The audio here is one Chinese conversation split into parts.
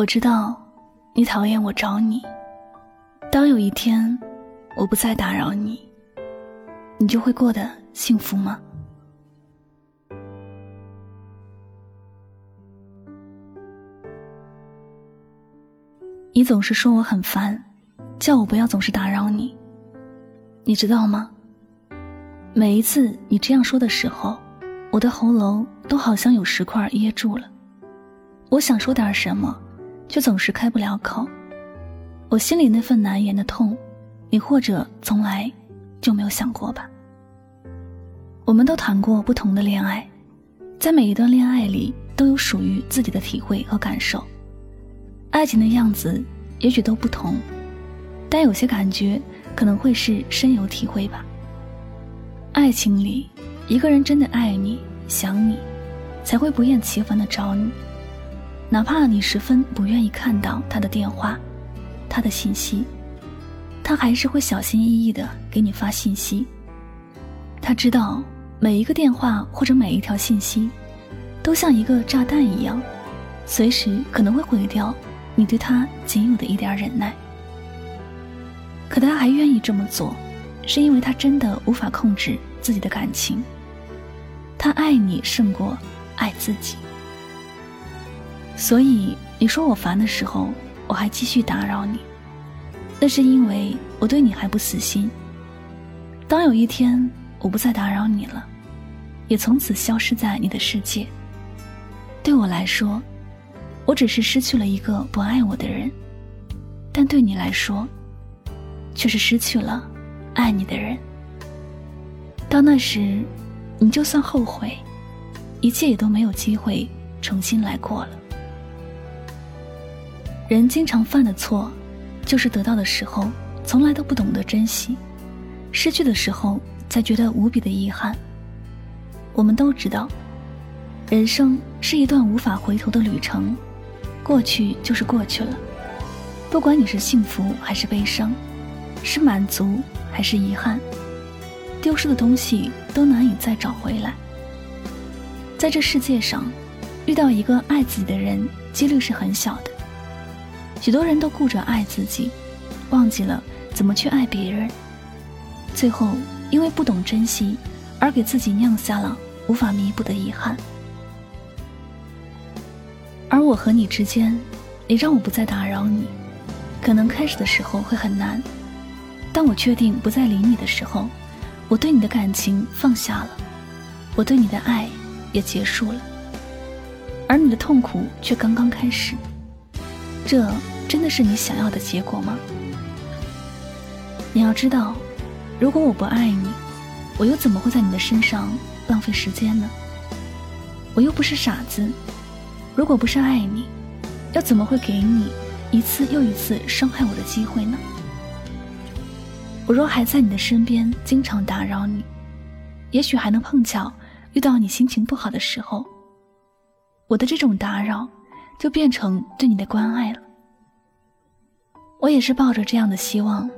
我知道，你讨厌我找你。当有一天，我不再打扰你，你就会过得幸福吗？你总是说我很烦，叫我不要总是打扰你。你知道吗？每一次你这样说的时候，我的喉咙都好像有石块噎住了。我想说点什么，却总是开不了口。我心里那份难言的痛，你或者从来就没有想过吧？我们都谈过不同的恋爱，在每一段恋爱里都有属于自己的体会和感受。爱情的样子也许都不同，但有些感觉可能会是深有体会吧。爱情里，一个人真的爱你、想你，才会不厌其烦的找你，哪怕你十分不愿意看到他的电话、他的信息，他还是会小心翼翼的给你发信息。他知道每一个电话或者每一条信息，都像一个炸弹一样，随时可能会毁掉。你对他仅有的一点忍耐，可他还愿意这么做，是因为他真的无法控制自己的感情。他爱你胜过爱自己，所以你说我烦的时候，我还继续打扰你，那是因为我对你还不死心。当有一天我不再打扰你了，也从此消失在你的世界，对我来说。我只是失去了一个不爱我的人，但对你来说，却是失去了爱你的人。到那时，你就算后悔，一切也都没有机会重新来过了。人经常犯的错，就是得到的时候从来都不懂得珍惜，失去的时候才觉得无比的遗憾。我们都知道，人生是一段无法回头的旅程。过去就是过去了，不管你是幸福还是悲伤，是满足还是遗憾，丢失的东西都难以再找回来。在这世界上，遇到一个爱自己的人几率是很小的。许多人都顾着爱自己，忘记了怎么去爱别人，最后因为不懂珍惜，而给自己酿下了无法弥补的遗憾。而我和你之间，你让我不再打扰你，可能开始的时候会很难。当我确定不再理你的时候，我对你的感情放下了，我对你的爱也结束了。而你的痛苦却刚刚开始，这真的是你想要的结果吗？你要知道，如果我不爱你，我又怎么会在你的身上浪费时间呢？我又不是傻子。如果不是爱你，又怎么会给你一次又一次伤害我的机会呢？我若还在你的身边，经常打扰你，也许还能碰巧遇到你心情不好的时候，我的这种打扰就变成对你的关爱了。我也是抱着这样的希望，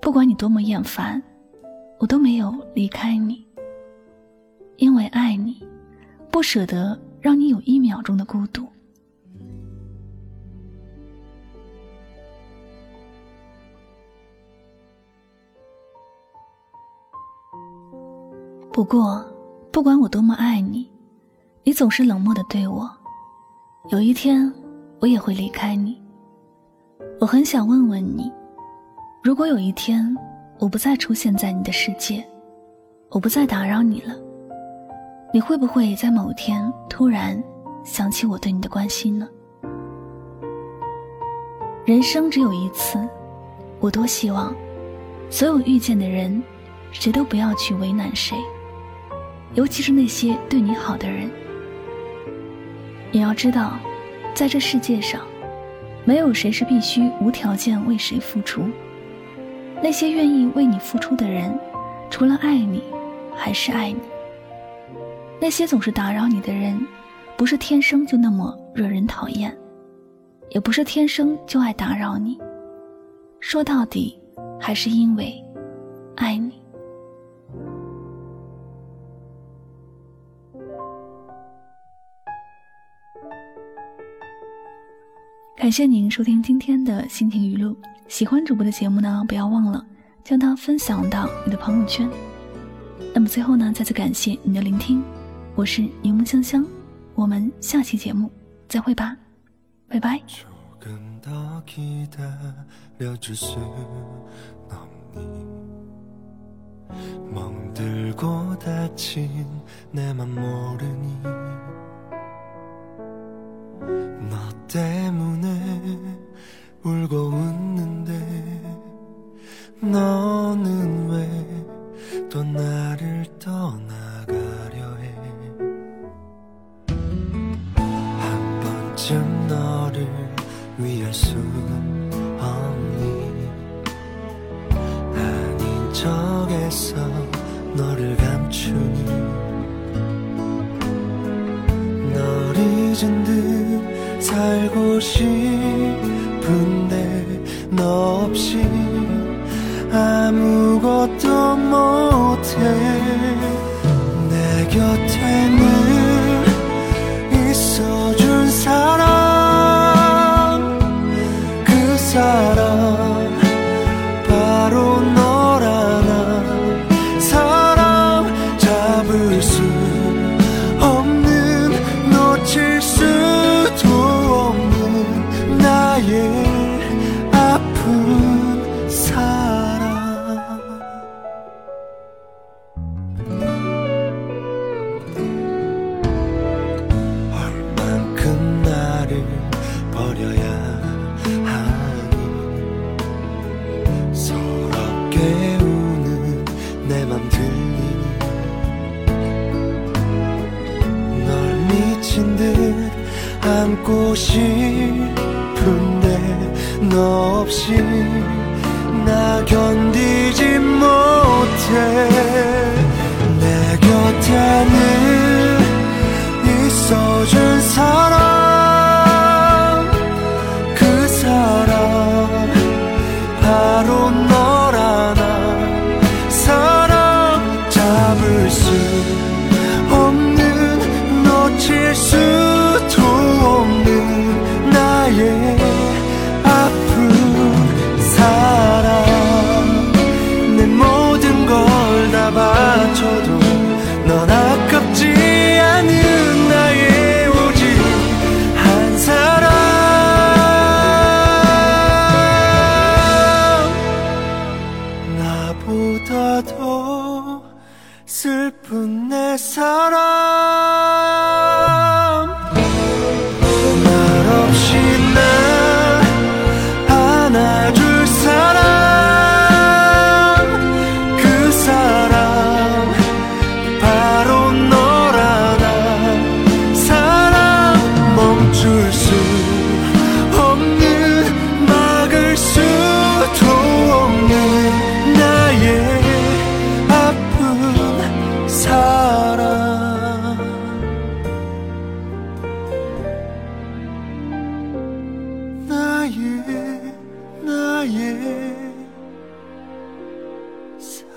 不管你多么厌烦，我都没有离开你，因为爱你，不舍得。让你有一秒钟的孤独。不过，不管我多么爱你，你总是冷漠的对我。有一天，我也会离开你。我很想问问你，如果有一天我不再出现在你的世界，我不再打扰你了。你会不会在某天突然想起我对你的关心呢？人生只有一次，我多希望所有遇见的人，谁都不要去为难谁，尤其是那些对你好的人。你要知道，在这世界上，没有谁是必须无条件为谁付出。那些愿意为你付出的人，除了爱你，还是爱你。那些总是打扰你的人，不是天生就那么惹人讨厌，也不是天生就爱打扰你。说到底，还是因为爱你。感谢您收听今天的心情语录。喜欢主播的节目呢，不要忘了将它分享到你的朋友圈。那么最后呢，再次感谢你的聆听，我是柠檬香香，我们下期节目再会吧，拜拜。 또 나를 떠나가려 해? 한 번쯤 너를 위할 수 없니? 아닌 척해서 너를 감추니? 널 잊은 듯 살고 싶은데 너 없이 아무것도 못해. 내 곁에 안고 싶은데 너 없이 나 견디지 못해 내 곁에는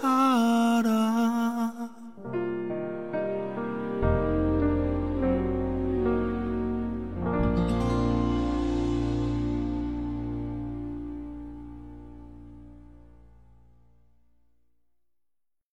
out of